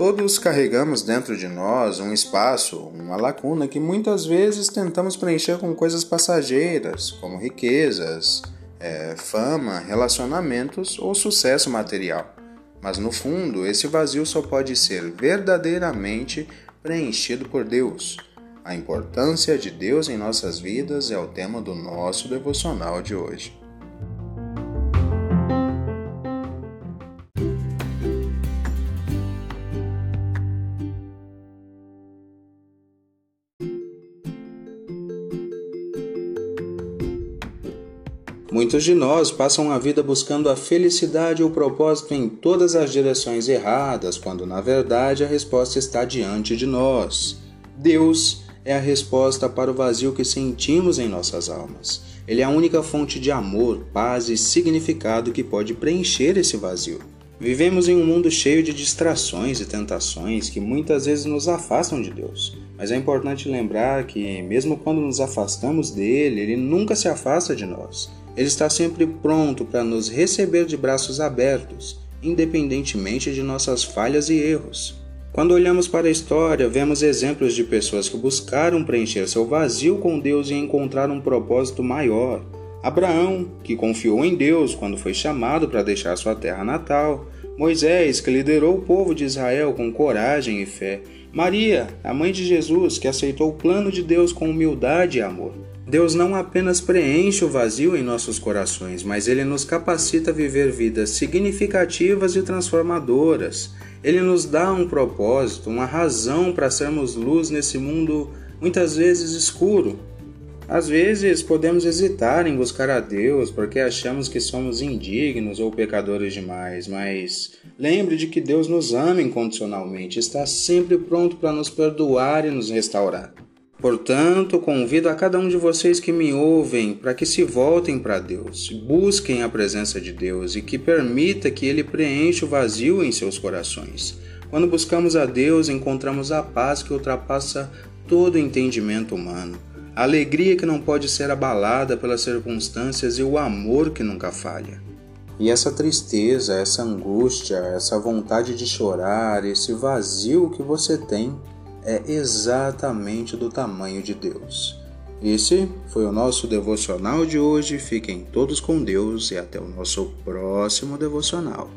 Todos carregamos dentro de nós um espaço, uma lacuna que muitas vezes tentamos preencher com coisas passageiras, como riquezas, é, fama, relacionamentos ou sucesso material. Mas no fundo, esse vazio só pode ser verdadeiramente preenchido por Deus. A importância de Deus em nossas vidas é o tema do nosso devocional de hoje. Muitos de nós passam a vida buscando a felicidade e o propósito em todas as direções erradas, quando na verdade a resposta está diante de nós. Deus é a resposta para o vazio que sentimos em nossas almas. Ele é a única fonte de amor, paz e significado que pode preencher esse vazio. Vivemos em um mundo cheio de distrações e tentações que muitas vezes nos afastam de Deus. Mas é importante lembrar que, mesmo quando nos afastamos dele, ele nunca se afasta de nós. Ele está sempre pronto para nos receber de braços abertos, independentemente de nossas falhas e erros. Quando olhamos para a história, vemos exemplos de pessoas que buscaram preencher seu vazio com Deus e encontrar um propósito maior. Abraão, que confiou em Deus quando foi chamado para deixar sua terra natal. Moisés, que liderou o povo de Israel com coragem e fé. Maria, a mãe de Jesus, que aceitou o plano de Deus com humildade e amor. Deus não apenas preenche o vazio em nossos corações, mas ele nos capacita a viver vidas significativas e transformadoras. Ele nos dá um propósito, uma razão para sermos luz nesse mundo muitas vezes escuro. Às vezes podemos hesitar em buscar a Deus porque achamos que somos indignos ou pecadores demais, mas lembre de que Deus nos ama incondicionalmente, está sempre pronto para nos perdoar e nos restaurar. Portanto, convido a cada um de vocês que me ouvem para que se voltem para Deus, busquem a presença de Deus e que permita que Ele preencha o vazio em seus corações. Quando buscamos a Deus, encontramos a paz que ultrapassa todo entendimento humano, a alegria que não pode ser abalada pelas circunstâncias e o amor que nunca falha. E essa tristeza, essa angústia, essa vontade de chorar, esse vazio que você tem, é exatamente do tamanho de Deus. Esse foi o nosso devocional de hoje. Fiquem todos com Deus e até o nosso próximo devocional.